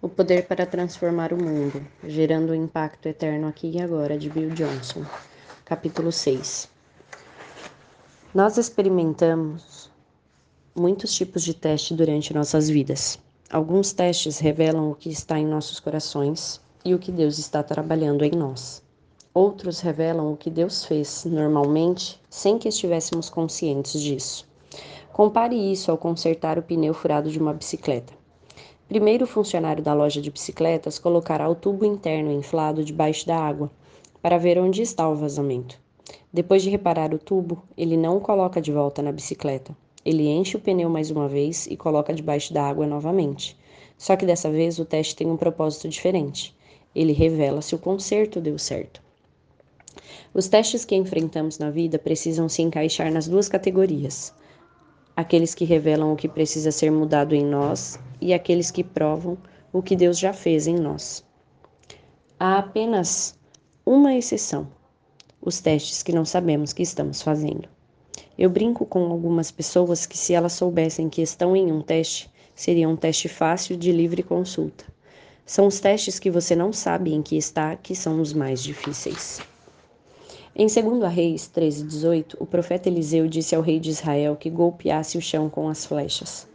O poder para transformar o mundo, gerando um impacto eterno aqui e agora, de Bill Johnson. Capítulo 6. Nós experimentamos muitos tipos de teste durante nossas vidas. Alguns testes revelam o que está em nossos corações e o que Deus está trabalhando em nós. Outros revelam o que Deus fez normalmente sem que estivéssemos conscientes disso. Compare isso ao consertar o pneu furado de uma bicicleta. Primeiro, o funcionário da loja de bicicletas colocará o tubo interno inflado debaixo da água para ver onde está o vazamento. Depois de reparar o tubo, ele não o coloca de volta na bicicleta. Ele enche o pneu mais uma vez e coloca debaixo da água novamente. Só que dessa vez o teste tem um propósito diferente. Ele revela se o conserto deu certo. Os testes que enfrentamos na vida precisam se encaixar nas duas categorias: aqueles que revelam o que precisa ser mudado em nós e aqueles que provam o que Deus já fez em nós. Há apenas uma exceção: os testes que não sabemos que estamos fazendo. Eu brinco com algumas pessoas que, se elas soubessem que estão em um teste, seria um teste fácil de livre consulta. São os testes que você não sabe em que está que são os mais difíceis. Em 2 Reis 13, 18, o profeta Eliseu disse ao rei de Israel que golpeasse o chão com as flechas.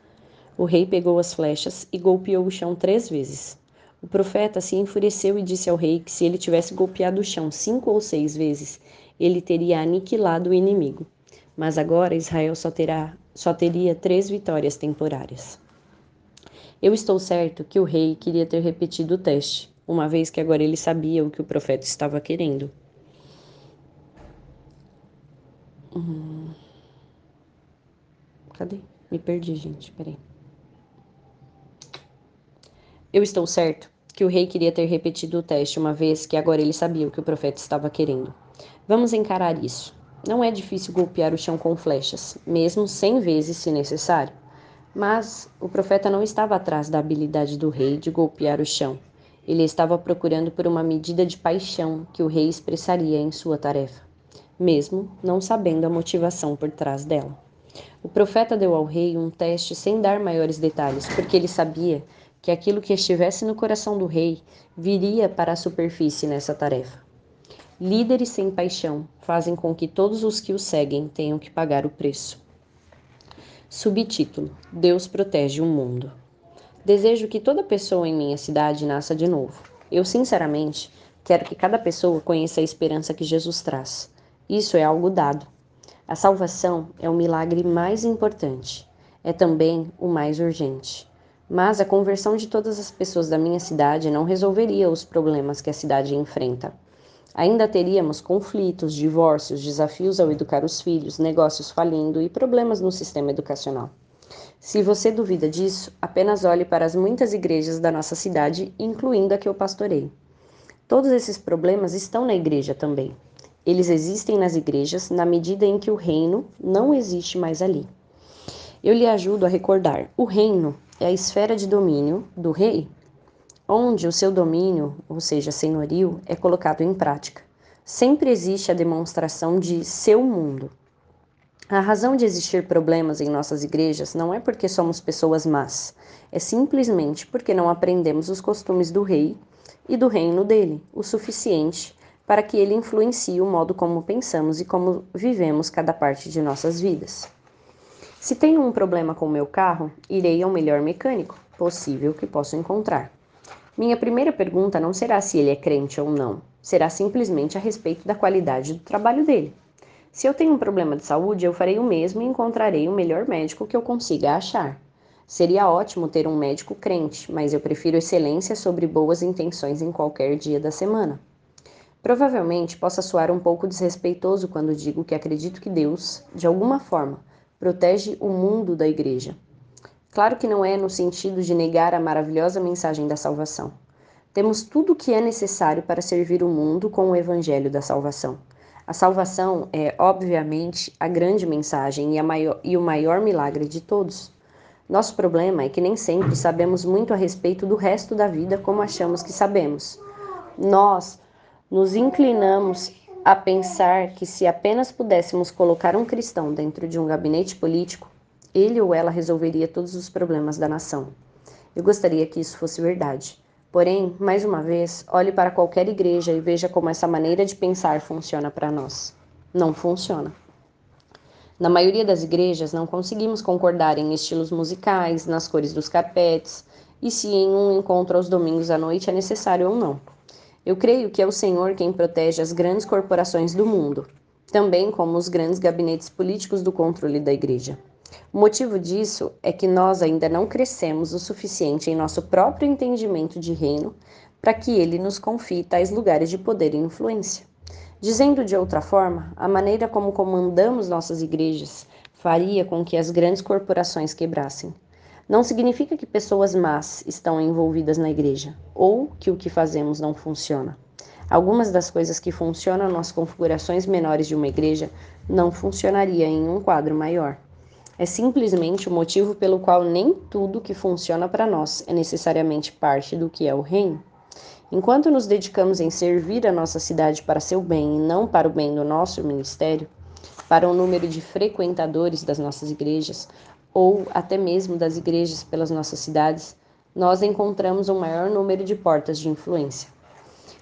O rei pegou as flechas e golpeou o chão três vezes. O profeta se enfureceu e disse ao rei que se ele tivesse golpeado o chão cinco ou seis vezes, ele teria aniquilado o inimigo. Mas agora Israel só, terá, só teria três vitórias temporárias. Eu estou certo que o rei queria ter repetido o teste, uma vez que agora ele sabia o que o profeta estava querendo. Hum. Cadê? Me perdi, gente. Peraí. Eu estou certo que o rei queria ter repetido o teste uma vez que agora ele sabia o que o profeta estava querendo. Vamos encarar isso. Não é difícil golpear o chão com flechas, mesmo cem vezes se necessário. Mas o profeta não estava atrás da habilidade do rei de golpear o chão. Ele estava procurando por uma medida de paixão que o rei expressaria em sua tarefa mesmo não sabendo a motivação por trás dela. O profeta deu ao rei um teste sem dar maiores detalhes, porque ele sabia que aquilo que estivesse no coração do rei viria para a superfície nessa tarefa. Líderes sem paixão fazem com que todos os que o seguem tenham que pagar o preço. Subtítulo: Deus protege o mundo. Desejo que toda pessoa em minha cidade nasça de novo. Eu, sinceramente, quero que cada pessoa conheça a esperança que Jesus traz. Isso é algo dado. A salvação é o milagre mais importante. É também o mais urgente. Mas a conversão de todas as pessoas da minha cidade não resolveria os problemas que a cidade enfrenta. Ainda teríamos conflitos, divórcios, desafios ao educar os filhos, negócios falindo e problemas no sistema educacional. Se você duvida disso, apenas olhe para as muitas igrejas da nossa cidade, incluindo a que eu pastorei. Todos esses problemas estão na igreja também. Eles existem nas igrejas na medida em que o reino não existe mais ali. Eu lhe ajudo a recordar: o reino é a esfera de domínio do rei, onde o seu domínio, ou seja, senhorio, é colocado em prática. Sempre existe a demonstração de seu mundo. A razão de existir problemas em nossas igrejas não é porque somos pessoas más, é simplesmente porque não aprendemos os costumes do rei e do reino dele o suficiente para que ele influencie o modo como pensamos e como vivemos cada parte de nossas vidas. Se tenho um problema com o meu carro, irei ao melhor mecânico possível que posso encontrar. Minha primeira pergunta não será se ele é crente ou não, será simplesmente a respeito da qualidade do trabalho dele. Se eu tenho um problema de saúde, eu farei o mesmo e encontrarei o melhor médico que eu consiga achar. Seria ótimo ter um médico crente, mas eu prefiro excelência sobre boas intenções em qualquer dia da semana. Provavelmente possa soar um pouco desrespeitoso quando digo que acredito que Deus, de alguma forma, protege o mundo da igreja. Claro que não é no sentido de negar a maravilhosa mensagem da salvação. Temos tudo o que é necessário para servir o mundo com o evangelho da salvação. A salvação é, obviamente, a grande mensagem e, maior, e o maior milagre de todos. Nosso problema é que nem sempre sabemos muito a respeito do resto da vida como achamos que sabemos. Nós nos inclinamos a pensar que se apenas pudéssemos colocar um cristão dentro de um gabinete político, ele ou ela resolveria todos os problemas da nação. Eu gostaria que isso fosse verdade. Porém, mais uma vez, olhe para qualquer igreja e veja como essa maneira de pensar funciona para nós. Não funciona. Na maioria das igrejas, não conseguimos concordar em estilos musicais, nas cores dos carpetes e se em um encontro aos domingos à noite é necessário ou não. Eu creio que é o Senhor quem protege as grandes corporações do mundo, também como os grandes gabinetes políticos do controle da igreja. O motivo disso é que nós ainda não crescemos o suficiente em nosso próprio entendimento de reino para que ele nos confie tais lugares de poder e influência. Dizendo de outra forma, a maneira como comandamos nossas igrejas faria com que as grandes corporações quebrassem. Não significa que pessoas más estão envolvidas na igreja ou que o que fazemos não funciona. Algumas das coisas que funcionam nas configurações menores de uma igreja não funcionaria em um quadro maior. É simplesmente o motivo pelo qual nem tudo que funciona para nós é necessariamente parte do que é o reino. Enquanto nos dedicamos em servir a nossa cidade para seu bem e não para o bem do nosso ministério, para o número de frequentadores das nossas igrejas, ou até mesmo das igrejas pelas nossas cidades, nós encontramos um maior número de portas de influência.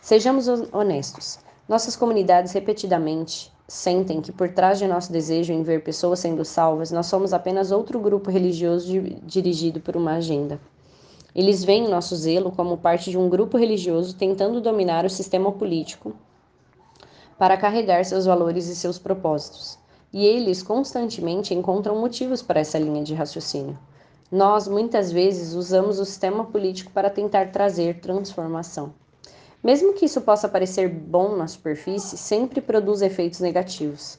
Sejamos honestos, nossas comunidades repetidamente sentem que por trás de nosso desejo em ver pessoas sendo salvas, nós somos apenas outro grupo religioso dirigido por uma agenda. Eles veem nosso zelo como parte de um grupo religioso tentando dominar o sistema político para carregar seus valores e seus propósitos. E eles constantemente encontram motivos para essa linha de raciocínio. Nós, muitas vezes, usamos o sistema político para tentar trazer transformação. Mesmo que isso possa parecer bom na superfície, sempre produz efeitos negativos.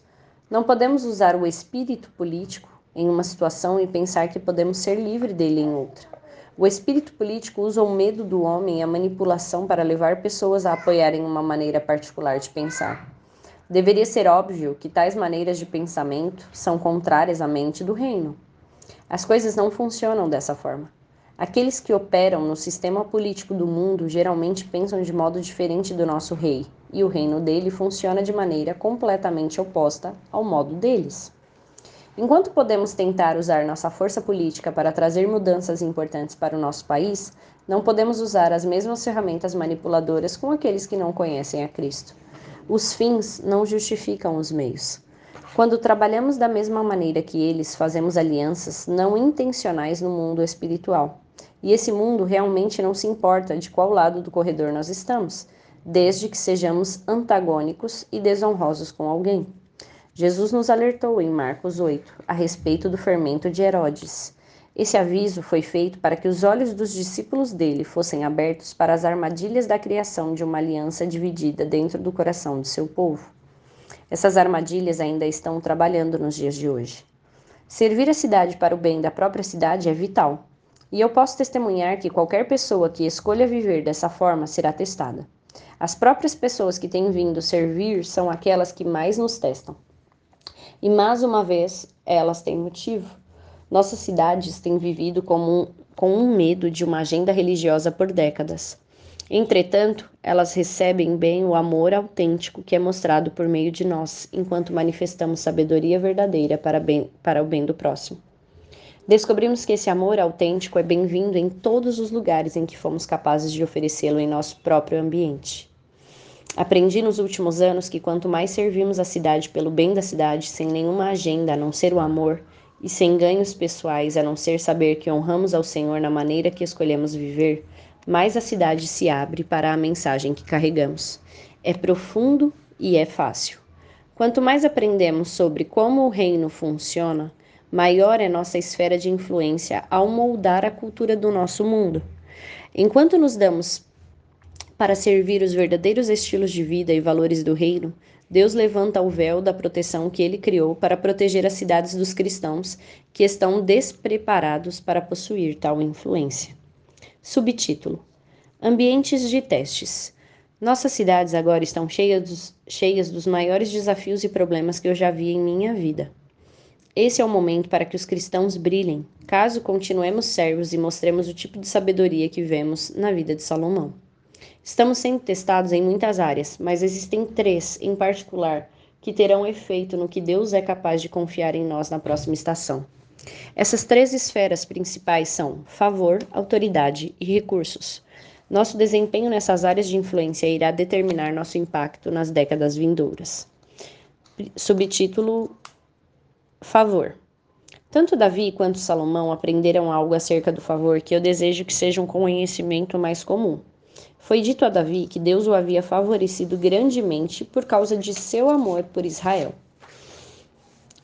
Não podemos usar o espírito político em uma situação e pensar que podemos ser livre dele em outra. O espírito político usa o medo do homem e a manipulação para levar pessoas a apoiarem uma maneira particular de pensar. Deveria ser óbvio que tais maneiras de pensamento são contrárias à mente do reino. As coisas não funcionam dessa forma. Aqueles que operam no sistema político do mundo geralmente pensam de modo diferente do nosso rei, e o reino dele funciona de maneira completamente oposta ao modo deles. Enquanto podemos tentar usar nossa força política para trazer mudanças importantes para o nosso país, não podemos usar as mesmas ferramentas manipuladoras com aqueles que não conhecem a Cristo. Os fins não justificam os meios. Quando trabalhamos da mesma maneira que eles, fazemos alianças não intencionais no mundo espiritual. E esse mundo realmente não se importa de qual lado do corredor nós estamos, desde que sejamos antagônicos e desonrosos com alguém. Jesus nos alertou em Marcos 8 a respeito do fermento de Herodes. Esse aviso foi feito para que os olhos dos discípulos dele fossem abertos para as armadilhas da criação de uma aliança dividida dentro do coração do seu povo. Essas armadilhas ainda estão trabalhando nos dias de hoje. Servir a cidade para o bem da própria cidade é vital, e eu posso testemunhar que qualquer pessoa que escolha viver dessa forma será testada. As próprias pessoas que têm vindo servir são aquelas que mais nos testam. E mais uma vez, elas têm motivo. Nossas cidades têm vivido um, com um medo de uma agenda religiosa por décadas. Entretanto, elas recebem bem o amor autêntico que é mostrado por meio de nós, enquanto manifestamos sabedoria verdadeira para, bem, para o bem do próximo. Descobrimos que esse amor autêntico é bem-vindo em todos os lugares em que fomos capazes de oferecê-lo em nosso próprio ambiente. Aprendi nos últimos anos que quanto mais servimos a cidade pelo bem da cidade, sem nenhuma agenda a não ser o amor, e sem ganhos pessoais a não ser saber que honramos ao Senhor na maneira que escolhemos viver, mais a cidade se abre para a mensagem que carregamos. É profundo e é fácil. Quanto mais aprendemos sobre como o reino funciona, maior é nossa esfera de influência ao moldar a cultura do nosso mundo. Enquanto nos damos para servir os verdadeiros estilos de vida e valores do reino, Deus levanta o véu da proteção que ele criou para proteger as cidades dos cristãos que estão despreparados para possuir tal influência. Subtítulo: Ambientes de testes. Nossas cidades agora estão cheias dos, cheias dos maiores desafios e problemas que eu já vi em minha vida. Esse é o momento para que os cristãos brilhem, caso continuemos servos e mostremos o tipo de sabedoria que vemos na vida de Salomão. Estamos sendo testados em muitas áreas, mas existem três, em particular, que terão efeito no que Deus é capaz de confiar em nós na próxima estação. Essas três esferas principais são favor, autoridade e recursos. Nosso desempenho nessas áreas de influência irá determinar nosso impacto nas décadas vindouras. Subtítulo: Favor. Tanto Davi quanto Salomão aprenderam algo acerca do favor que eu desejo que seja um conhecimento mais comum. Foi dito a Davi que Deus o havia favorecido grandemente por causa de seu amor por Israel.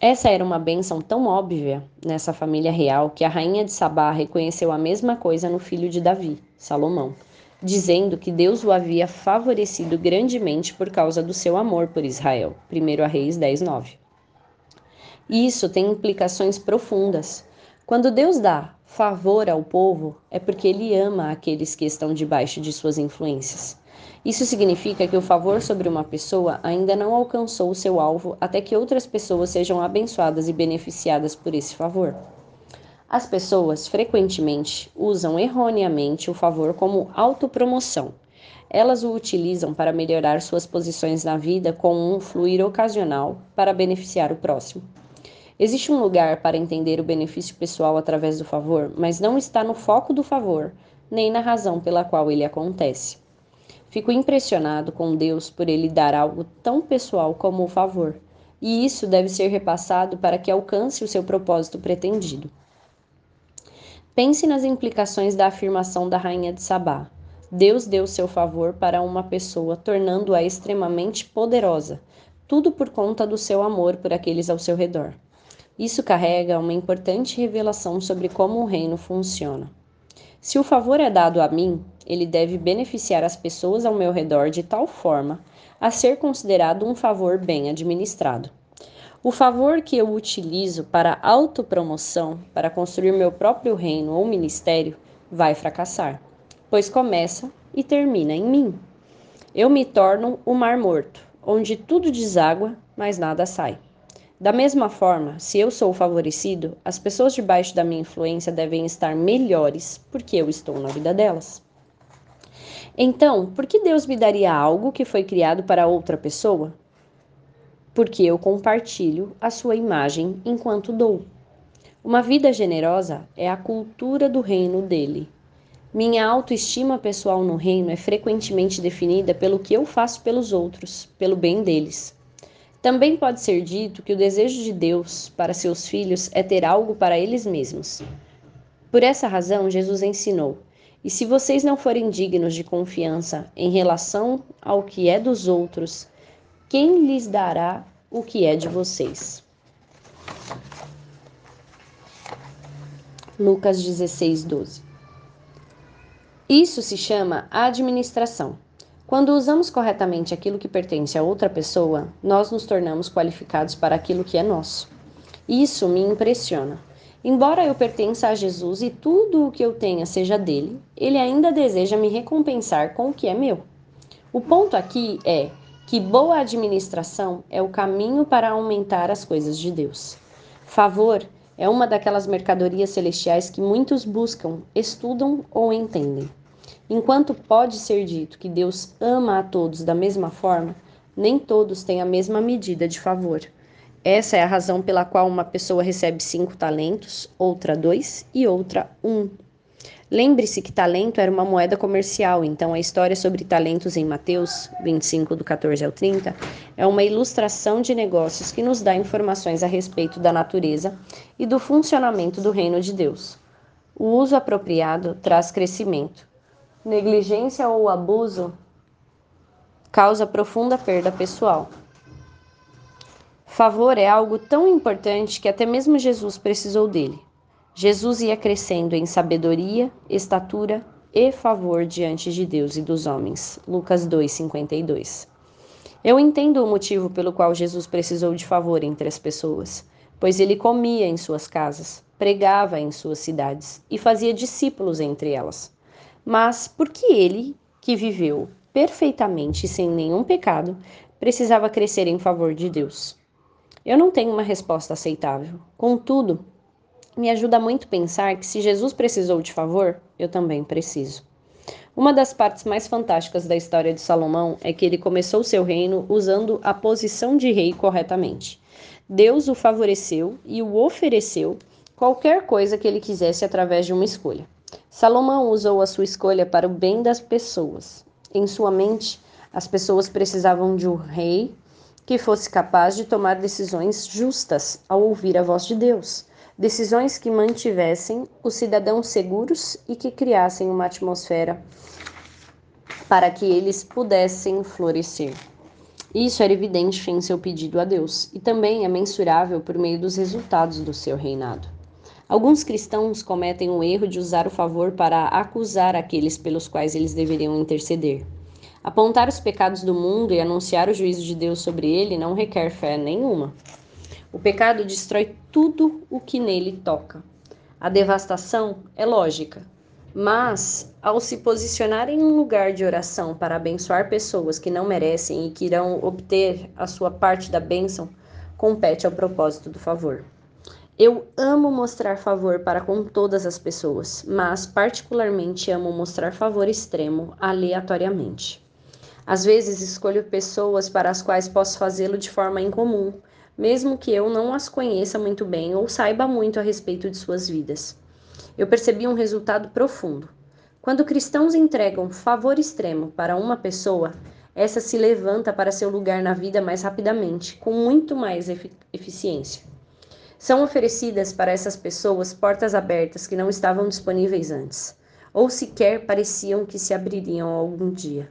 Essa era uma bênção tão óbvia nessa família real que a rainha de Sabá reconheceu a mesma coisa no filho de Davi, Salomão dizendo que Deus o havia favorecido grandemente por causa do seu amor por Israel. 1 Reis 10, 9. E isso tem implicações profundas. Quando Deus dá favor ao povo, é porque ele ama aqueles que estão debaixo de suas influências. Isso significa que o favor sobre uma pessoa ainda não alcançou o seu alvo até que outras pessoas sejam abençoadas e beneficiadas por esse favor. As pessoas frequentemente usam erroneamente o favor como autopromoção. Elas o utilizam para melhorar suas posições na vida com um fluir ocasional para beneficiar o próximo. Existe um lugar para entender o benefício pessoal através do favor, mas não está no foco do favor, nem na razão pela qual ele acontece. Fico impressionado com Deus por ele dar algo tão pessoal como o favor, e isso deve ser repassado para que alcance o seu propósito pretendido. Pense nas implicações da afirmação da rainha de Sabá. Deus deu seu favor para uma pessoa, tornando-a extremamente poderosa, tudo por conta do seu amor por aqueles ao seu redor. Isso carrega uma importante revelação sobre como o reino funciona. Se o favor é dado a mim, ele deve beneficiar as pessoas ao meu redor de tal forma a ser considerado um favor bem administrado. O favor que eu utilizo para autopromoção, para construir meu próprio reino ou ministério, vai fracassar, pois começa e termina em mim. Eu me torno o mar morto, onde tudo deságua, mas nada sai. Da mesma forma, se eu sou favorecido, as pessoas debaixo da minha influência devem estar melhores, porque eu estou na vida delas. Então, por que Deus me daria algo que foi criado para outra pessoa? porque eu compartilho a sua imagem enquanto dou. Uma vida generosa é a cultura do reino dele. Minha autoestima pessoal no reino é frequentemente definida pelo que eu faço pelos outros, pelo bem deles. Também pode ser dito que o desejo de Deus para seus filhos é ter algo para eles mesmos. Por essa razão, Jesus ensinou: E se vocês não forem dignos de confiança em relação ao que é dos outros, quem lhes dará o que é de vocês? Lucas 16, 12. Isso se chama administração. Quando usamos corretamente aquilo que pertence a outra pessoa, nós nos tornamos qualificados para aquilo que é nosso. Isso me impressiona. Embora eu pertença a Jesus e tudo o que eu tenha seja dele, ele ainda deseja me recompensar com o que é meu. O ponto aqui é que boa administração é o caminho para aumentar as coisas de Deus. Favor é uma daquelas mercadorias celestiais que muitos buscam, estudam ou entendem. Enquanto pode ser dito que Deus ama a todos da mesma forma, nem todos têm a mesma medida de favor. Essa é a razão pela qual uma pessoa recebe cinco talentos, outra dois e outra um. Lembre-se que talento era uma moeda comercial, então a história sobre talentos em Mateus 25, do 14 ao 30, é uma ilustração de negócios que nos dá informações a respeito da natureza e do funcionamento do reino de Deus. O uso apropriado traz crescimento. Negligência ou abuso causa profunda perda pessoal. Favor é algo tão importante que até mesmo Jesus precisou dele. Jesus ia crescendo em sabedoria, estatura e favor diante de Deus e dos homens. Lucas 2:52. Eu entendo o motivo pelo qual Jesus precisou de favor entre as pessoas, pois ele comia em suas casas, pregava em suas cidades e fazia discípulos entre elas. Mas por que ele, que viveu perfeitamente sem nenhum pecado, precisava crescer em favor de Deus? Eu não tenho uma resposta aceitável. Contudo, me ajuda muito pensar que se Jesus precisou de favor, eu também preciso. Uma das partes mais fantásticas da história de Salomão é que ele começou seu reino usando a posição de rei corretamente. Deus o favoreceu e o ofereceu qualquer coisa que ele quisesse através de uma escolha. Salomão usou a sua escolha para o bem das pessoas. Em sua mente, as pessoas precisavam de um rei que fosse capaz de tomar decisões justas ao ouvir a voz de Deus, decisões que mantivessem os cidadãos seguros e que criassem uma atmosfera para que eles pudessem florescer. Isso era evidente em seu pedido a Deus e também é mensurável por meio dos resultados do seu reinado. Alguns cristãos cometem o erro de usar o favor para acusar aqueles pelos quais eles deveriam interceder. Apontar os pecados do mundo e anunciar o juízo de Deus sobre ele não requer fé nenhuma. O pecado destrói tudo o que nele toca. A devastação é lógica, mas, ao se posicionar em um lugar de oração para abençoar pessoas que não merecem e que irão obter a sua parte da bênção, compete ao propósito do favor. Eu amo mostrar favor para com todas as pessoas, mas particularmente amo mostrar favor extremo aleatoriamente. Às vezes escolho pessoas para as quais posso fazê-lo de forma incomum, mesmo que eu não as conheça muito bem ou saiba muito a respeito de suas vidas eu percebi um resultado profundo. Quando cristãos entregam favor extremo para uma pessoa, essa se levanta para seu lugar na vida mais rapidamente, com muito mais eficiência. São oferecidas para essas pessoas portas abertas que não estavam disponíveis antes, ou sequer pareciam que se abririam algum dia.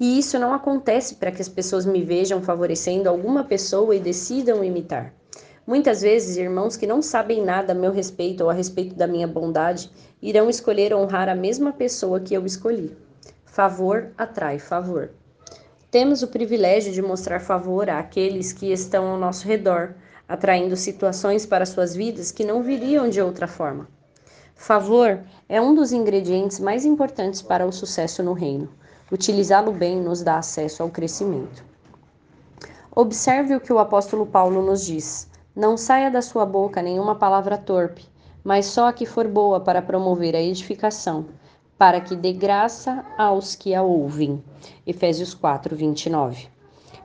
E isso não acontece para que as pessoas me vejam favorecendo alguma pessoa e decidam imitar. Muitas vezes, irmãos que não sabem nada a meu respeito ou a respeito da minha bondade irão escolher honrar a mesma pessoa que eu escolhi. Favor atrai favor. Temos o privilégio de mostrar favor àqueles que estão ao nosso redor, atraindo situações para suas vidas que não viriam de outra forma. Favor é um dos ingredientes mais importantes para o sucesso no reino. Utilizá-lo bem nos dá acesso ao crescimento. Observe o que o apóstolo Paulo nos diz. Não saia da sua boca nenhuma palavra torpe, mas só a que for boa para promover a edificação, para que dê graça aos que a ouvem. Efésios 4, 29.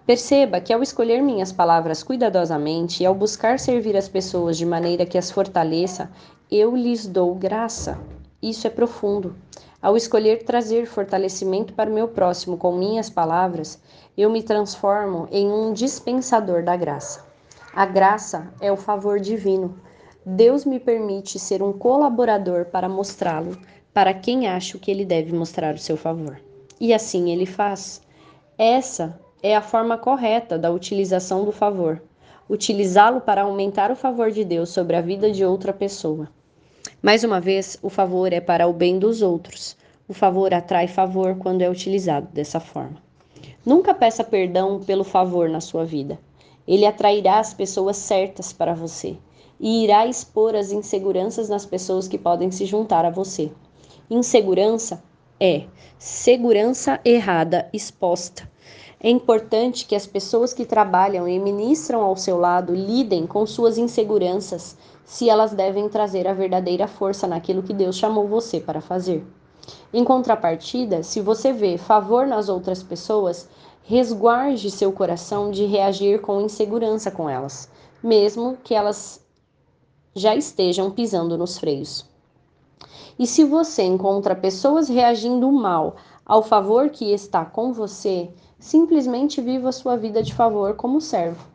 Perceba que ao escolher minhas palavras cuidadosamente e ao buscar servir as pessoas de maneira que as fortaleça, eu lhes dou graça. Isso é profundo. Ao escolher trazer fortalecimento para o meu próximo com minhas palavras, eu me transformo em um dispensador da graça. A graça é o favor divino. Deus me permite ser um colaborador para mostrá-lo para quem acho que ele deve mostrar o seu favor. E assim ele faz. Essa é a forma correta da utilização do favor. Utilizá-lo para aumentar o favor de Deus sobre a vida de outra pessoa. Mais uma vez, o favor é para o bem dos outros. O favor atrai favor quando é utilizado dessa forma. Nunca peça perdão pelo favor na sua vida. Ele atrairá as pessoas certas para você e irá expor as inseguranças nas pessoas que podem se juntar a você. Insegurança é segurança errada exposta. É importante que as pessoas que trabalham e ministram ao seu lado lidem com suas inseguranças, se elas devem trazer a verdadeira força naquilo que Deus chamou você para fazer. Em contrapartida, se você vê favor nas outras pessoas, resguarde seu coração de reagir com insegurança com elas, mesmo que elas já estejam pisando nos freios. E se você encontra pessoas reagindo mal ao favor que está com você, simplesmente viva sua vida de favor como servo.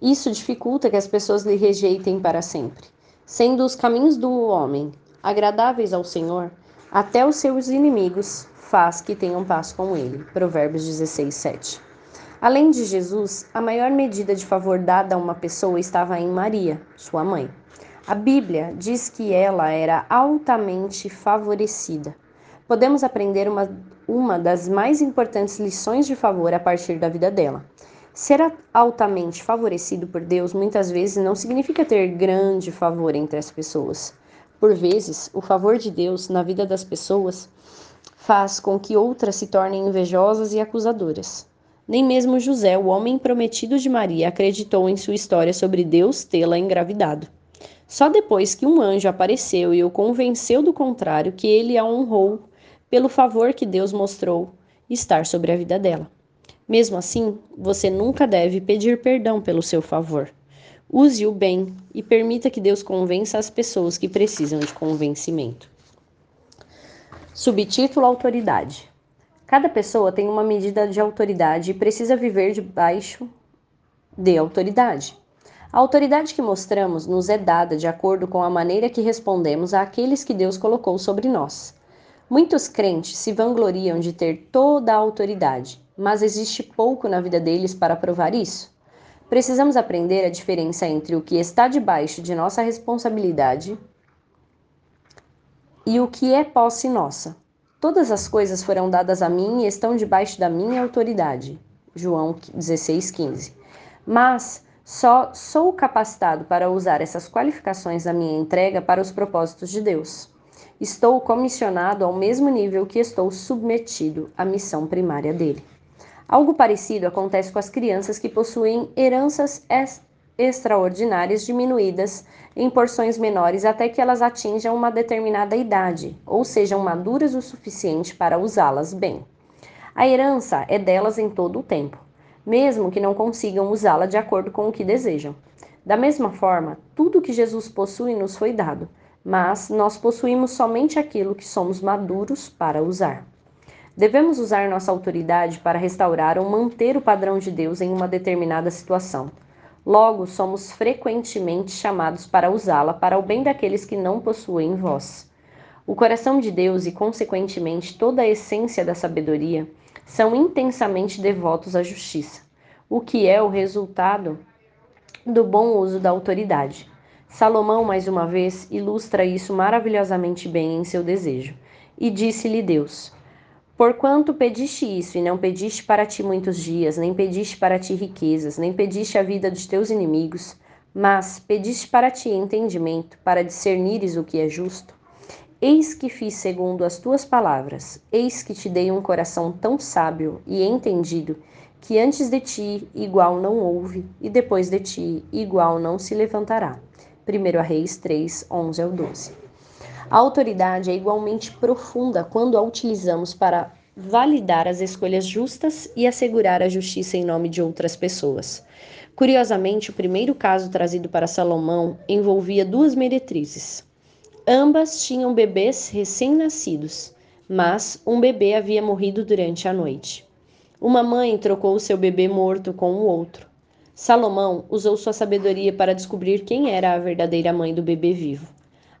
Isso dificulta que as pessoas lhe rejeitem para sempre, sendo os caminhos do homem agradáveis ao Senhor, até os seus inimigos faz que tenham paz com ele. Provérbios 16, 7. Além de Jesus, a maior medida de favor dada a uma pessoa estava em Maria, sua mãe. A Bíblia diz que ela era altamente favorecida. Podemos aprender uma, uma das mais importantes lições de favor a partir da vida dela. Ser altamente favorecido por Deus muitas vezes não significa ter grande favor entre as pessoas. Por vezes, o favor de Deus na vida das pessoas faz com que outras se tornem invejosas e acusadoras. Nem mesmo José, o homem prometido de Maria, acreditou em sua história sobre Deus tê-la engravidado. Só depois que um anjo apareceu e o convenceu do contrário que ele a honrou pelo favor que Deus mostrou estar sobre a vida dela. Mesmo assim, você nunca deve pedir perdão pelo seu favor. Use-o bem e permita que Deus convença as pessoas que precisam de convencimento. Subtítulo Autoridade. Cada pessoa tem uma medida de autoridade e precisa viver debaixo de autoridade. A autoridade que mostramos nos é dada de acordo com a maneira que respondemos àqueles que Deus colocou sobre nós. Muitos crentes se vangloriam de ter toda a autoridade, mas existe pouco na vida deles para provar isso. Precisamos aprender a diferença entre o que está debaixo de nossa responsabilidade e o que é posse nossa. Todas as coisas foram dadas a mim e estão debaixo da minha autoridade. João 16:15. Mas só sou capacitado para usar essas qualificações da minha entrega para os propósitos de Deus. Estou comissionado ao mesmo nível que estou submetido à missão primária dele. Algo parecido acontece com as crianças que possuem heranças extraordinárias diminuídas em porções menores até que elas atinjam uma determinada idade ou sejam maduras o suficiente para usá-las bem. A herança é delas em todo o tempo, mesmo que não consigam usá-la de acordo com o que desejam. Da mesma forma, tudo que Jesus possui nos foi dado, mas nós possuímos somente aquilo que somos maduros para usar. Devemos usar nossa autoridade para restaurar ou manter o padrão de Deus em uma determinada situação. Logo, somos frequentemente chamados para usá-la para o bem daqueles que não possuem voz. O coração de Deus e, consequentemente, toda a essência da sabedoria são intensamente devotos à justiça, o que é o resultado do bom uso da autoridade. Salomão, mais uma vez, ilustra isso maravilhosamente bem em seu desejo. E disse-lhe Deus: Porquanto pediste isso, e não pediste para ti muitos dias, nem pediste para ti riquezas, nem pediste a vida dos teus inimigos, mas pediste para ti entendimento, para discernires o que é justo. Eis que fiz segundo as tuas palavras, eis que te dei um coração tão sábio e entendido, que antes de ti igual não houve, e depois de ti igual não se levantará. 1 Reis 3, 11 ao 12. A autoridade é igualmente profunda quando a utilizamos para validar as escolhas justas e assegurar a justiça em nome de outras pessoas. Curiosamente, o primeiro caso trazido para Salomão envolvia duas meretrizes. Ambas tinham bebês recém-nascidos, mas um bebê havia morrido durante a noite. Uma mãe trocou seu bebê morto com o outro. Salomão usou sua sabedoria para descobrir quem era a verdadeira mãe do bebê vivo.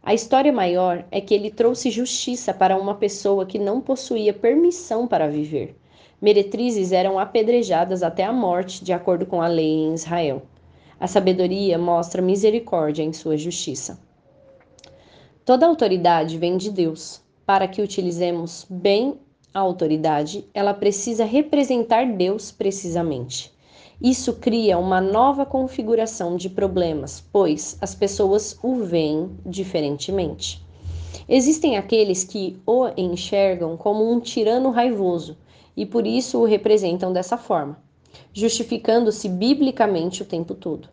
A história maior é que ele trouxe justiça para uma pessoa que não possuía permissão para viver. Meretrizes eram apedrejadas até a morte, de acordo com a lei em Israel. A sabedoria mostra misericórdia em sua justiça. Toda autoridade vem de Deus. Para que utilizemos bem a autoridade, ela precisa representar Deus precisamente. Isso cria uma nova configuração de problemas, pois as pessoas o veem diferentemente. Existem aqueles que o enxergam como um tirano raivoso e por isso o representam dessa forma, justificando-se biblicamente o tempo todo.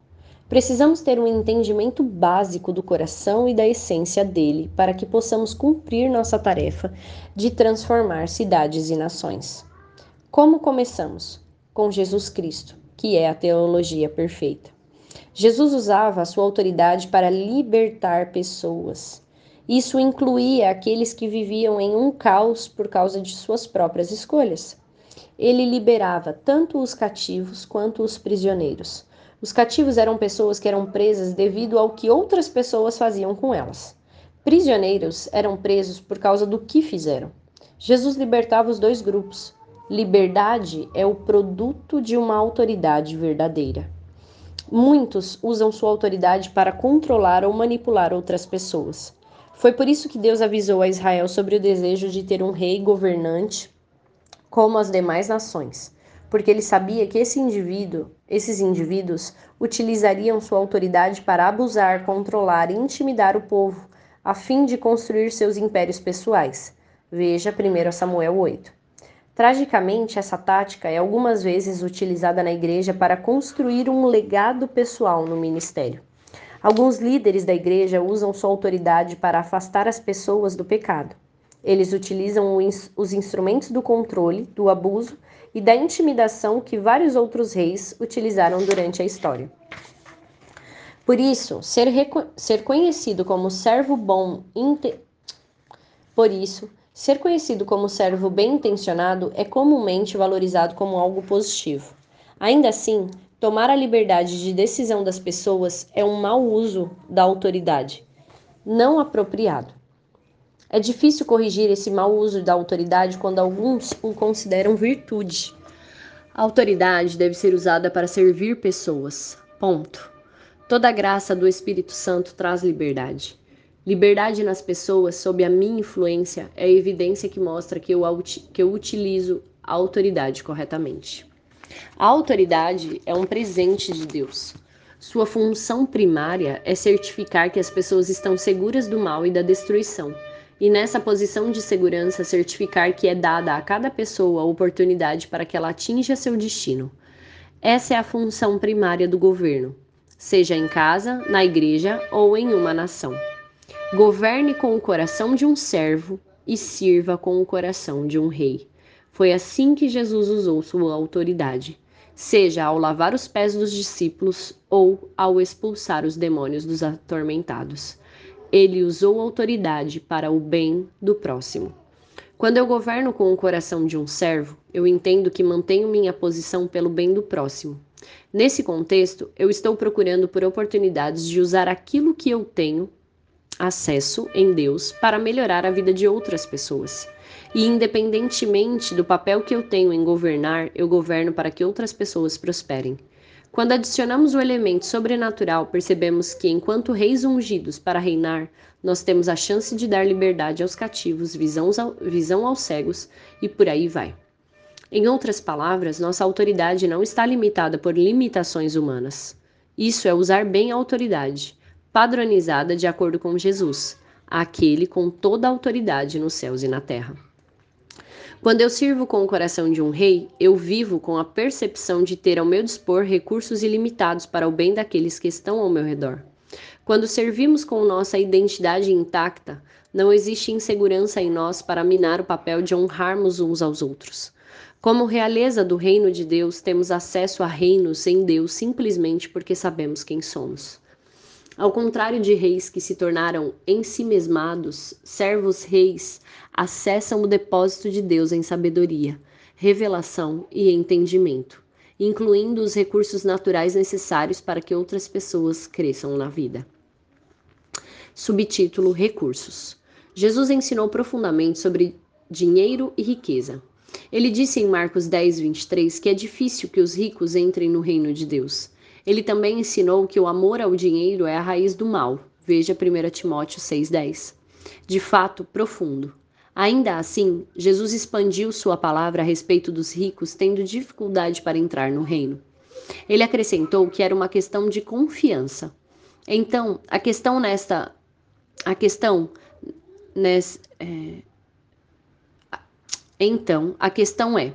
Precisamos ter um entendimento básico do coração e da essência dele para que possamos cumprir nossa tarefa de transformar cidades e nações. Como começamos? Com Jesus Cristo que é a teologia perfeita. Jesus usava a sua autoridade para libertar pessoas. Isso incluía aqueles que viviam em um caos por causa de suas próprias escolhas. Ele liberava tanto os cativos quanto os prisioneiros. Os cativos eram pessoas que eram presas devido ao que outras pessoas faziam com elas. Prisioneiros eram presos por causa do que fizeram. Jesus libertava os dois grupos. Liberdade é o produto de uma autoridade verdadeira. Muitos usam sua autoridade para controlar ou manipular outras pessoas. Foi por isso que Deus avisou a Israel sobre o desejo de ter um rei governante como as demais nações, porque ele sabia que esse indivíduo, esses indivíduos utilizariam sua autoridade para abusar, controlar e intimidar o povo, a fim de construir seus impérios pessoais. Veja 1 Samuel 8. Tragicamente, essa tática é algumas vezes utilizada na igreja para construir um legado pessoal no ministério. Alguns líderes da igreja usam sua autoridade para afastar as pessoas do pecado. Eles utilizam os instrumentos do controle, do abuso e da intimidação que vários outros reis utilizaram durante a história. Por isso, ser, ser conhecido como servo bom, por isso, ser conhecido como servo bem intencionado é comumente valorizado como algo positivo. Ainda assim, tomar a liberdade de decisão das pessoas é um mau uso da autoridade, não apropriado. É difícil corrigir esse mau uso da autoridade quando alguns o consideram virtude. A autoridade deve ser usada para servir pessoas. Ponto. Toda a graça do Espírito Santo traz liberdade. Liberdade nas pessoas sob a minha influência é a evidência que mostra que eu, que eu utilizo a autoridade corretamente. A autoridade é um presente de Deus. Sua função primária é certificar que as pessoas estão seguras do mal e da destruição e nessa posição de segurança certificar que é dada a cada pessoa a oportunidade para que ela atinja seu destino. Essa é a função primária do governo, seja em casa, na igreja ou em uma nação. Governe com o coração de um servo e sirva com o coração de um rei. Foi assim que Jesus usou sua autoridade, seja ao lavar os pés dos discípulos ou ao expulsar os demônios dos atormentados. Ele usou autoridade para o bem do próximo. Quando eu governo com o coração de um servo, eu entendo que mantenho minha posição pelo bem do próximo. Nesse contexto, eu estou procurando por oportunidades de usar aquilo que eu tenho acesso em Deus para melhorar a vida de outras pessoas. E independentemente do papel que eu tenho em governar, eu governo para que outras pessoas prosperem. Quando adicionamos o elemento sobrenatural, percebemos que, enquanto reis ungidos para reinar, nós temos a chance de dar liberdade aos cativos, visão aos cegos e por aí vai. Em outras palavras, nossa autoridade não está limitada por limitações humanas. Isso é usar bem a autoridade, padronizada de acordo com Jesus, aquele com toda a autoridade nos céus e na terra. Quando eu sirvo com o coração de um rei, eu vivo com a percepção de ter ao meu dispor recursos ilimitados para o bem daqueles que estão ao meu redor. Quando servimos com nossa identidade intacta, não existe insegurança em nós para minar o papel de honrarmos uns aos outros. Como realeza do reino de Deus, temos acesso a reinos em Deus simplesmente porque sabemos quem somos. Ao contrário de reis que se tornaram em si mesmados, servos reis acessam o depósito de Deus em sabedoria, revelação e entendimento, incluindo os recursos naturais necessários para que outras pessoas cresçam na vida. Subtítulo: Recursos. Jesus ensinou profundamente sobre dinheiro e riqueza. Ele disse em Marcos 10, 23 que é difícil que os ricos entrem no reino de Deus. Ele também ensinou que o amor ao dinheiro é a raiz do mal. Veja 1 Timóteo 6,10. De fato, profundo. Ainda assim, Jesus expandiu sua palavra a respeito dos ricos tendo dificuldade para entrar no reino. Ele acrescentou que era uma questão de confiança. Então, a questão nesta. A questão. Nessa, é, então, a questão é: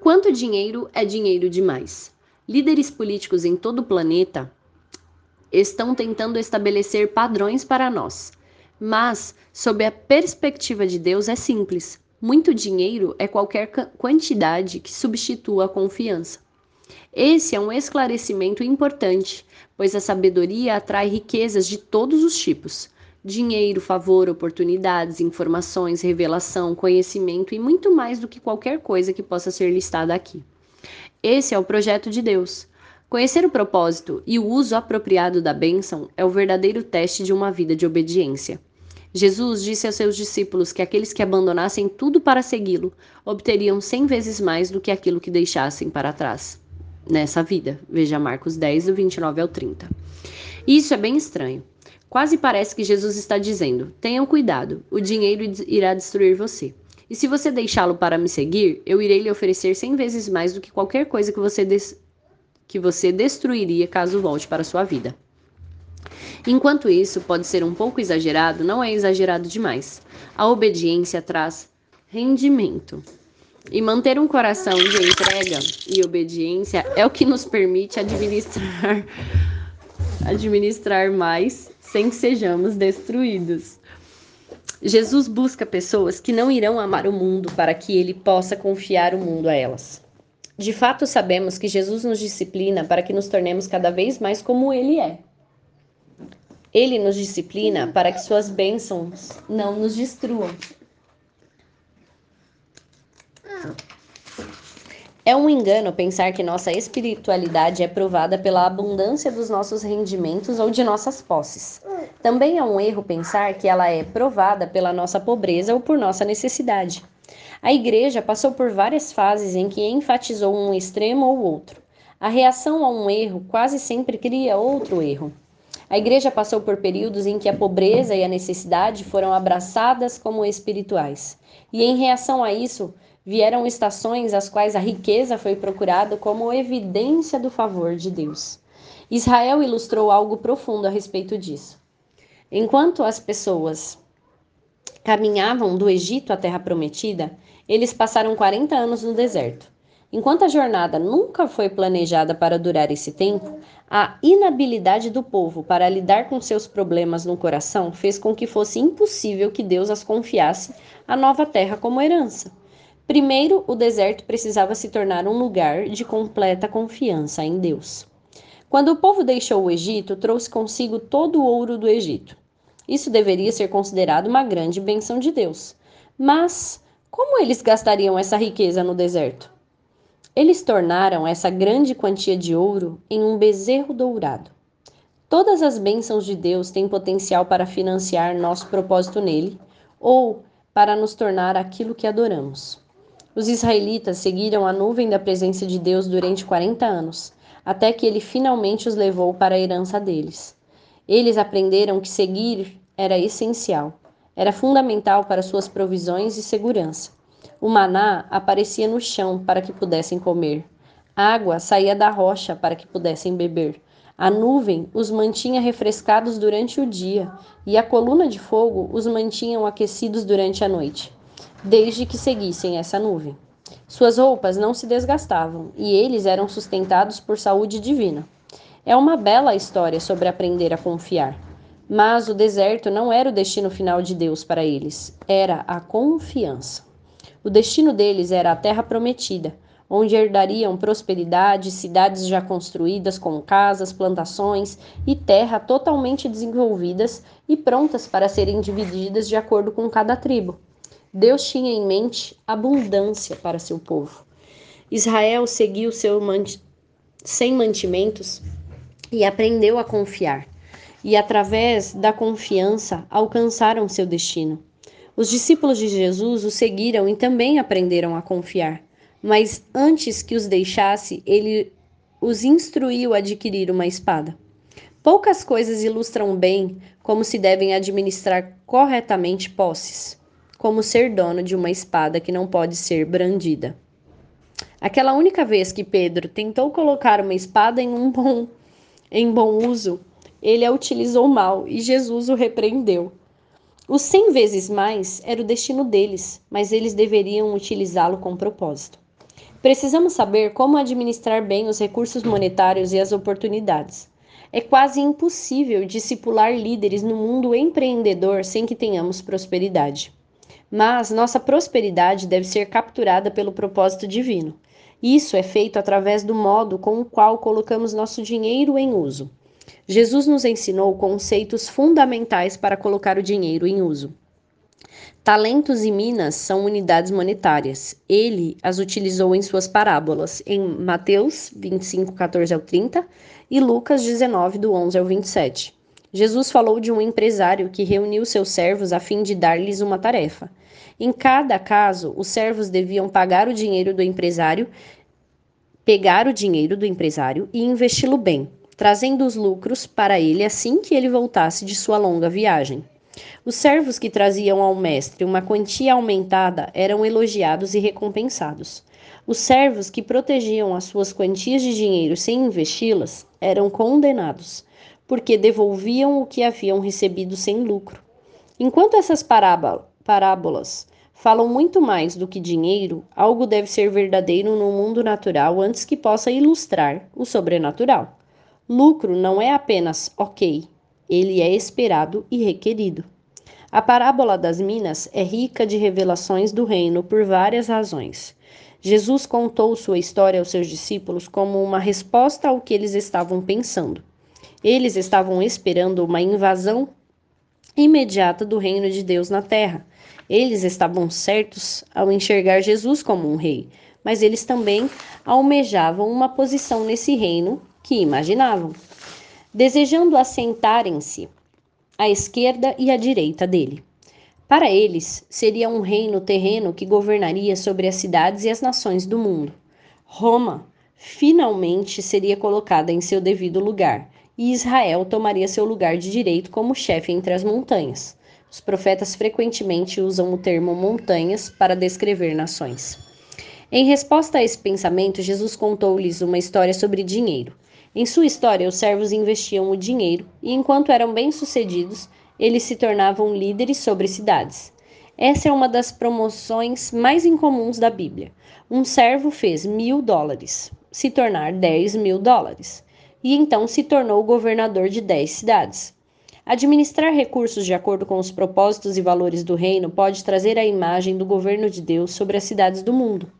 quanto dinheiro é dinheiro demais? Líderes políticos em todo o planeta estão tentando estabelecer padrões para nós. Mas, sob a perspectiva de Deus, é simples. Muito dinheiro é qualquer quantidade que substitua a confiança. Esse é um esclarecimento importante, pois a sabedoria atrai riquezas de todos os tipos: dinheiro, favor, oportunidades, informações, revelação, conhecimento e muito mais do que qualquer coisa que possa ser listada aqui. Esse é o projeto de Deus. Conhecer o propósito e o uso apropriado da bênção é o verdadeiro teste de uma vida de obediência. Jesus disse aos seus discípulos que aqueles que abandonassem tudo para segui-lo obteriam cem vezes mais do que aquilo que deixassem para trás nessa vida. Veja Marcos 10, do 29 ao 30. Isso é bem estranho. Quase parece que Jesus está dizendo: tenham cuidado, o dinheiro irá destruir você. E se você deixá-lo para me seguir, eu irei lhe oferecer cem vezes mais do que qualquer coisa que você, des... que você destruiria caso volte para sua vida. Enquanto isso pode ser um pouco exagerado, não é exagerado demais. A obediência traz rendimento. E manter um coração de entrega e obediência é o que nos permite administrar administrar mais sem que sejamos destruídos. Jesus busca pessoas que não irão amar o mundo para que ele possa confiar o mundo a elas. De fato, sabemos que Jesus nos disciplina para que nos tornemos cada vez mais como ele é. Ele nos disciplina para que suas bênçãos não nos destruam. É um engano pensar que nossa espiritualidade é provada pela abundância dos nossos rendimentos ou de nossas posses. Também é um erro pensar que ela é provada pela nossa pobreza ou por nossa necessidade. A igreja passou por várias fases em que enfatizou um extremo ou outro. A reação a um erro quase sempre cria outro erro. A igreja passou por períodos em que a pobreza e a necessidade foram abraçadas como espirituais. E em reação a isso, Vieram estações às quais a riqueza foi procurada como evidência do favor de Deus. Israel ilustrou algo profundo a respeito disso. Enquanto as pessoas caminhavam do Egito à Terra Prometida, eles passaram 40 anos no deserto. Enquanto a jornada nunca foi planejada para durar esse tempo, a inabilidade do povo para lidar com seus problemas no coração fez com que fosse impossível que Deus as confiasse a nova terra como herança. Primeiro, o deserto precisava se tornar um lugar de completa confiança em Deus. Quando o povo deixou o Egito, trouxe consigo todo o ouro do Egito. Isso deveria ser considerado uma grande benção de Deus. Mas como eles gastariam essa riqueza no deserto? Eles tornaram essa grande quantia de ouro em um bezerro dourado. Todas as bênçãos de Deus têm potencial para financiar nosso propósito nele ou para nos tornar aquilo que adoramos. Os israelitas seguiram a nuvem da presença de Deus durante 40 anos, até que ele finalmente os levou para a herança deles. Eles aprenderam que seguir era essencial, era fundamental para suas provisões e segurança. O maná aparecia no chão para que pudessem comer. água saía da rocha para que pudessem beber. A nuvem os mantinha refrescados durante o dia, e a coluna de fogo os mantinham aquecidos durante a noite desde que seguissem essa nuvem. Suas roupas não se desgastavam e eles eram sustentados por saúde divina. É uma bela história sobre aprender a confiar. Mas o deserto não era o destino final de Deus para eles, era a confiança. O destino deles era a terra prometida, onde herdariam prosperidade, cidades já construídas com casas, plantações e terra totalmente desenvolvidas e prontas para serem divididas de acordo com cada tribo. Deus tinha em mente abundância para seu povo. Israel seguiu seu sem mantimentos e aprendeu a confiar. E através da confiança alcançaram seu destino. Os discípulos de Jesus o seguiram e também aprenderam a confiar. Mas antes que os deixasse, ele os instruiu a adquirir uma espada. Poucas coisas ilustram bem como se devem administrar corretamente posses como ser dono de uma espada que não pode ser brandida. Aquela única vez que Pedro tentou colocar uma espada em um bom em bom uso, ele a utilizou mal e Jesus o repreendeu. Os cem vezes mais era o destino deles, mas eles deveriam utilizá-lo com propósito. Precisamos saber como administrar bem os recursos monetários e as oportunidades. É quase impossível discipular líderes no mundo empreendedor sem que tenhamos prosperidade. Mas nossa prosperidade deve ser capturada pelo propósito divino. Isso é feito através do modo com o qual colocamos nosso dinheiro em uso. Jesus nos ensinou conceitos fundamentais para colocar o dinheiro em uso. Talentos e minas são unidades monetárias. Ele as utilizou em suas parábolas, em Mateus 25, 14 ao 30 e Lucas 19, do 11 ao 27. Jesus falou de um empresário que reuniu seus servos a fim de dar-lhes uma tarefa. Em cada caso, os servos deviam pagar o dinheiro do empresário, pegar o dinheiro do empresário e investi-lo bem, trazendo os lucros para ele assim que ele voltasse de sua longa viagem. Os servos que traziam ao mestre uma quantia aumentada eram elogiados e recompensados. Os servos que protegiam as suas quantias de dinheiro sem investi-las eram condenados porque devolviam o que haviam recebido sem lucro. Enquanto essas parábolas falam muito mais do que dinheiro, algo deve ser verdadeiro no mundo natural antes que possa ilustrar o sobrenatural. Lucro não é apenas ok, ele é esperado e requerido. A parábola das minas é rica de revelações do reino por várias razões. Jesus contou sua história aos seus discípulos como uma resposta ao que eles estavam pensando. Eles estavam esperando uma invasão imediata do reino de Deus na terra. Eles estavam certos ao enxergar Jesus como um rei, mas eles também almejavam uma posição nesse reino que imaginavam, desejando assentarem-se à esquerda e à direita dele. Para eles, seria um reino terreno que governaria sobre as cidades e as nações do mundo. Roma finalmente seria colocada em seu devido lugar, e Israel tomaria seu lugar de direito como chefe entre as montanhas. Os profetas frequentemente usam o termo montanhas para descrever nações. Em resposta a esse pensamento, Jesus contou-lhes uma história sobre dinheiro. Em sua história, os servos investiam o dinheiro e, enquanto eram bem-sucedidos, eles se tornavam líderes sobre cidades. Essa é uma das promoções mais incomuns da Bíblia. Um servo fez mil dólares, se tornar dez mil dólares e então se tornou governador de dez cidades. Administrar recursos de acordo com os propósitos e valores do reino pode trazer a imagem do governo de Deus sobre as cidades do mundo.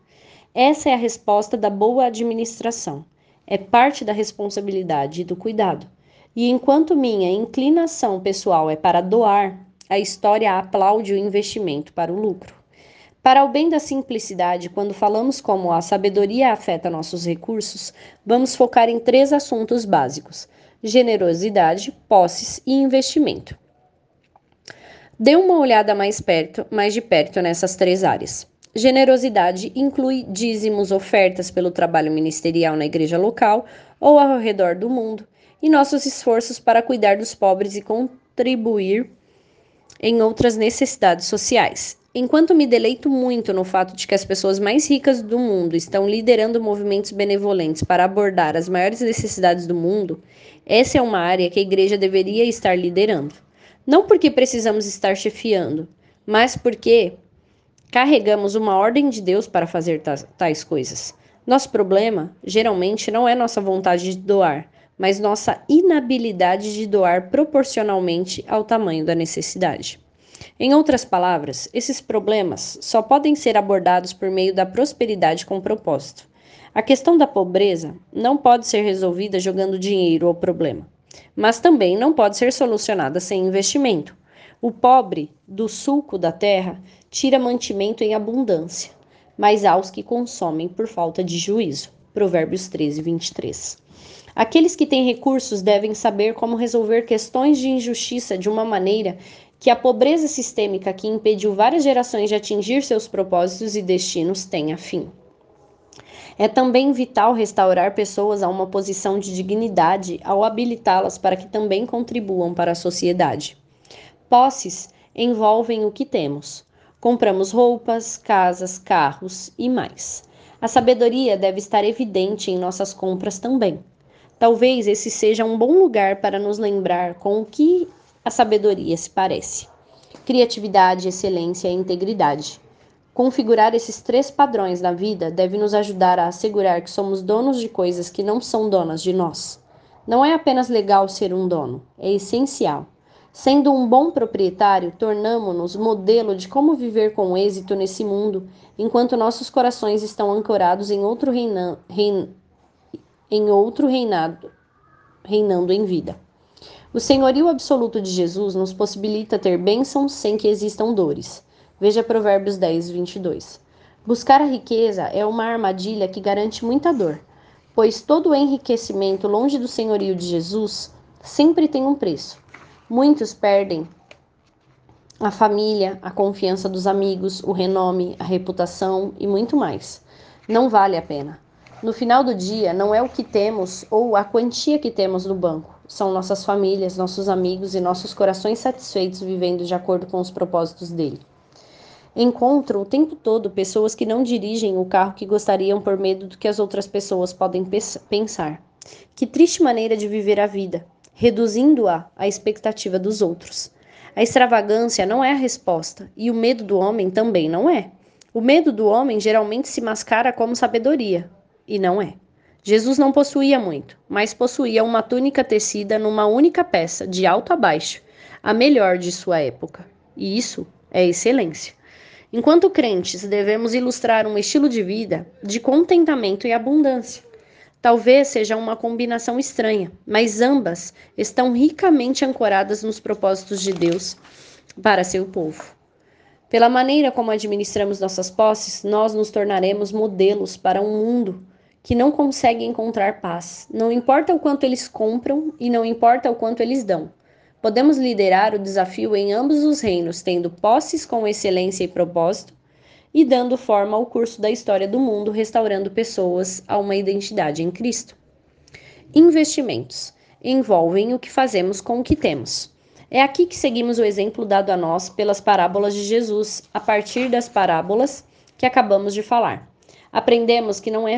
Essa é a resposta da boa administração. É parte da responsabilidade e do cuidado. E enquanto minha inclinação pessoal é para doar, a história aplaude o investimento para o lucro. Para o bem da simplicidade, quando falamos como a sabedoria afeta nossos recursos, vamos focar em três assuntos básicos: generosidade, posses e investimento. Dê uma olhada mais perto, mais de perto nessas três áreas. Generosidade inclui dízimos, ofertas pelo trabalho ministerial na igreja local ou ao redor do mundo, e nossos esforços para cuidar dos pobres e contribuir em outras necessidades sociais. Enquanto me deleito muito no fato de que as pessoas mais ricas do mundo estão liderando movimentos benevolentes para abordar as maiores necessidades do mundo, essa é uma área que a igreja deveria estar liderando. Não porque precisamos estar chefiando, mas porque carregamos uma ordem de Deus para fazer tais coisas. Nosso problema, geralmente, não é nossa vontade de doar, mas nossa inabilidade de doar proporcionalmente ao tamanho da necessidade. Em outras palavras, esses problemas só podem ser abordados por meio da prosperidade com propósito. A questão da pobreza não pode ser resolvida jogando dinheiro ao problema, mas também não pode ser solucionada sem investimento. O pobre do sulco da terra tira mantimento em abundância, mas aos que consomem por falta de juízo. Provérbios 13, 23. Aqueles que têm recursos devem saber como resolver questões de injustiça de uma maneira que a pobreza sistêmica que impediu várias gerações de atingir seus propósitos e destinos tenha fim. É também vital restaurar pessoas a uma posição de dignidade ao habilitá-las para que também contribuam para a sociedade. Posses envolvem o que temos. Compramos roupas, casas, carros e mais. A sabedoria deve estar evidente em nossas compras também. Talvez esse seja um bom lugar para nos lembrar com o que a sabedoria se parece. Criatividade, excelência e integridade. Configurar esses três padrões na vida deve nos ajudar a assegurar que somos donos de coisas que não são donas de nós. Não é apenas legal ser um dono, é essencial. Sendo um bom proprietário, tornamo-nos modelo de como viver com êxito nesse mundo, enquanto nossos corações estão ancorados em outro, reina, rein, em outro reinado, reinando em vida. O senhorio absoluto de Jesus nos possibilita ter bênçãos sem que existam dores. Veja Provérbios 10, 22. Buscar a riqueza é uma armadilha que garante muita dor, pois todo enriquecimento longe do senhorio de Jesus sempre tem um preço. Muitos perdem a família, a confiança dos amigos, o renome, a reputação e muito mais. Não vale a pena. No final do dia, não é o que temos ou a quantia que temos no banco, são nossas famílias, nossos amigos e nossos corações satisfeitos vivendo de acordo com os propósitos dele. Encontro o tempo todo pessoas que não dirigem o carro que gostariam por medo do que as outras pessoas podem pensar. Que triste maneira de viver a vida, reduzindo-a à expectativa dos outros. A extravagância não é a resposta, e o medo do homem também não é. O medo do homem geralmente se mascara como sabedoria, e não é. Jesus não possuía muito, mas possuía uma túnica tecida numa única peça, de alto a baixo, a melhor de sua época. E isso é excelência. Enquanto crentes, devemos ilustrar um estilo de vida de contentamento e abundância. Talvez seja uma combinação estranha, mas ambas estão ricamente ancoradas nos propósitos de Deus para seu povo. Pela maneira como administramos nossas posses, nós nos tornaremos modelos para um mundo que não consegue encontrar paz. Não importa o quanto eles compram e não importa o quanto eles dão. Podemos liderar o desafio em ambos os reinos, tendo posses com excelência e propósito, e dando forma ao curso da história do mundo, restaurando pessoas a uma identidade em Cristo. Investimentos envolvem o que fazemos com o que temos. É aqui que seguimos o exemplo dado a nós pelas parábolas de Jesus, a partir das parábolas que acabamos de falar. Aprendemos que não é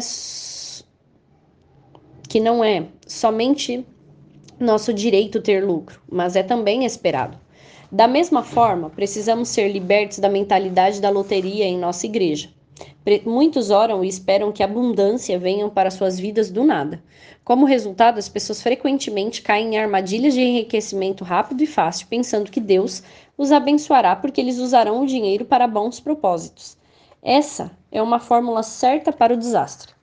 que não é somente nosso direito ter lucro, mas é também esperado. Da mesma forma, precisamos ser libertos da mentalidade da loteria em nossa igreja. Muitos oram e esperam que abundância venha para suas vidas do nada. Como resultado, as pessoas frequentemente caem em armadilhas de enriquecimento rápido e fácil, pensando que Deus os abençoará porque eles usarão o dinheiro para bons propósitos. Essa é uma fórmula certa para o desastre.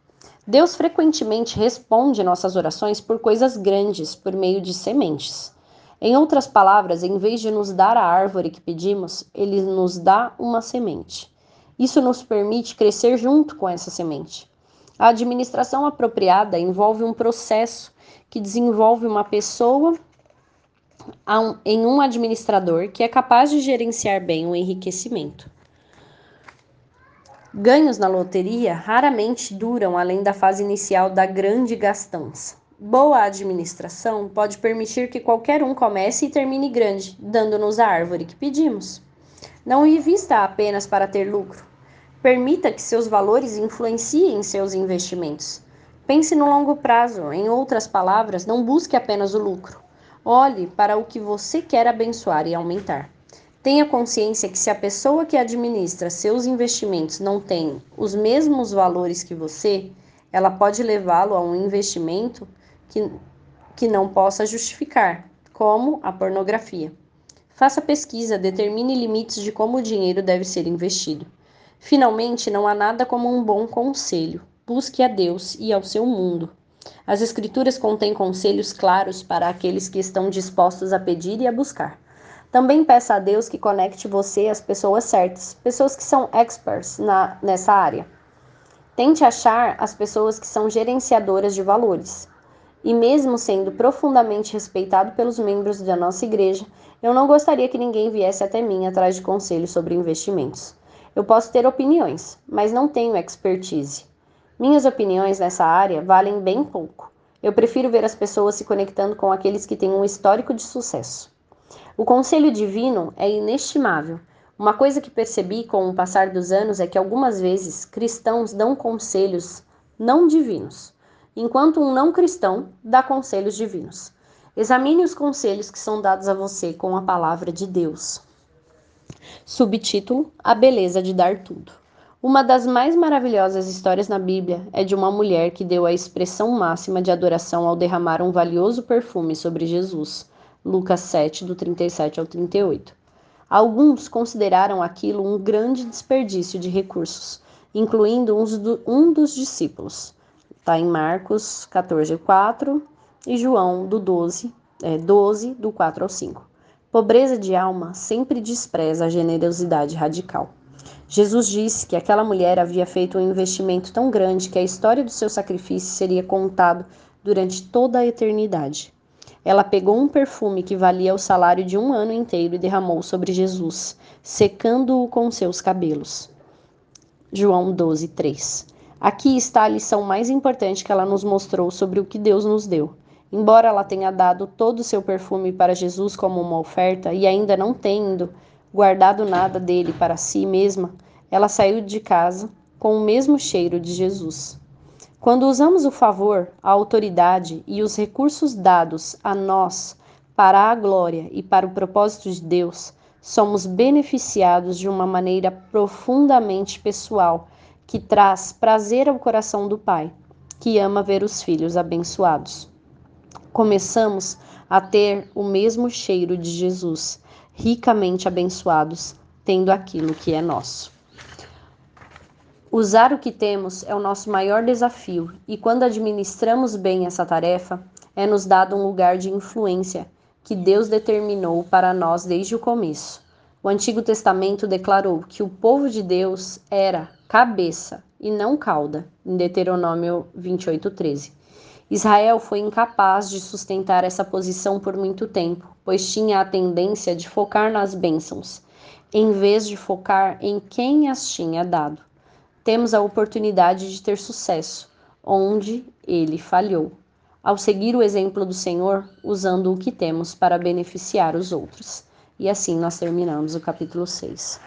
Deus frequentemente responde nossas orações por coisas grandes, por meio de sementes. Em outras palavras, em vez de nos dar a árvore que pedimos, ele nos dá uma semente. Isso nos permite crescer junto com essa semente. A administração apropriada envolve um processo que desenvolve uma pessoa em um administrador que é capaz de gerenciar bem o enriquecimento. Ganhos na loteria raramente duram além da fase inicial da grande gastança. Boa administração pode permitir que qualquer um comece e termine grande, dando-nos a árvore que pedimos. Não invista apenas para ter lucro. Permita que seus valores influenciem seus investimentos. Pense no longo prazo, em outras palavras, não busque apenas o lucro. Olhe para o que você quer abençoar e aumentar. Tenha consciência que se a pessoa que administra seus investimentos não tem os mesmos valores que você, ela pode levá-lo a um investimento que, que não possa justificar, como a pornografia. Faça pesquisa, determine limites de como o dinheiro deve ser investido. Finalmente, não há nada como um bom conselho. Busque a Deus e ao seu mundo. As Escrituras contêm conselhos claros para aqueles que estão dispostos a pedir e a buscar. Também peça a Deus que conecte você às pessoas certas, pessoas que são experts na, nessa área. Tente achar as pessoas que são gerenciadoras de valores. E mesmo sendo profundamente respeitado pelos membros da nossa igreja, eu não gostaria que ninguém viesse até mim atrás de conselhos sobre investimentos. Eu posso ter opiniões, mas não tenho expertise. Minhas opiniões nessa área valem bem pouco. Eu prefiro ver as pessoas se conectando com aqueles que têm um histórico de sucesso. O conselho divino é inestimável. Uma coisa que percebi com o passar dos anos é que algumas vezes cristãos dão conselhos não divinos enquanto um não cristão dá conselhos divinos. Examine os conselhos que são dados a você com a palavra de Deus. Subtítulo: A beleza de dar tudo. Uma das mais maravilhosas histórias na Bíblia é de uma mulher que deu a expressão máxima de adoração ao derramar um valioso perfume sobre Jesus. Lucas 7, do 37 ao 38. Alguns consideraram aquilo um grande desperdício de recursos, incluindo um dos discípulos. Está em Marcos 14, 4 e João do 12, é, 12, do 4 ao 5. Pobreza de alma sempre despreza a generosidade radical. Jesus disse que aquela mulher havia feito um investimento tão grande que a história do seu sacrifício seria contado durante toda a eternidade. Ela pegou um perfume que valia o salário de um ano inteiro e derramou sobre Jesus, secando-o com seus cabelos. João 12, 3. Aqui está a lição mais importante que ela nos mostrou sobre o que Deus nos deu. Embora ela tenha dado todo o seu perfume para Jesus como uma oferta e ainda não tendo guardado nada dele para si mesma, ela saiu de casa com o mesmo cheiro de Jesus. Quando usamos o favor, a autoridade e os recursos dados a nós para a glória e para o propósito de Deus, somos beneficiados de uma maneira profundamente pessoal que traz prazer ao coração do Pai, que ama ver os filhos abençoados. Começamos a ter o mesmo cheiro de Jesus, ricamente abençoados, tendo aquilo que é nosso. Usar o que temos é o nosso maior desafio, e quando administramos bem essa tarefa, é nos dado um lugar de influência que Deus determinou para nós desde o começo. O Antigo Testamento declarou que o povo de Deus era cabeça e não cauda, em Deuteronômio 28:13. Israel foi incapaz de sustentar essa posição por muito tempo, pois tinha a tendência de focar nas bênçãos, em vez de focar em quem as tinha dado. Temos a oportunidade de ter sucesso, onde ele falhou, ao seguir o exemplo do Senhor, usando o que temos para beneficiar os outros. E assim nós terminamos o capítulo 6.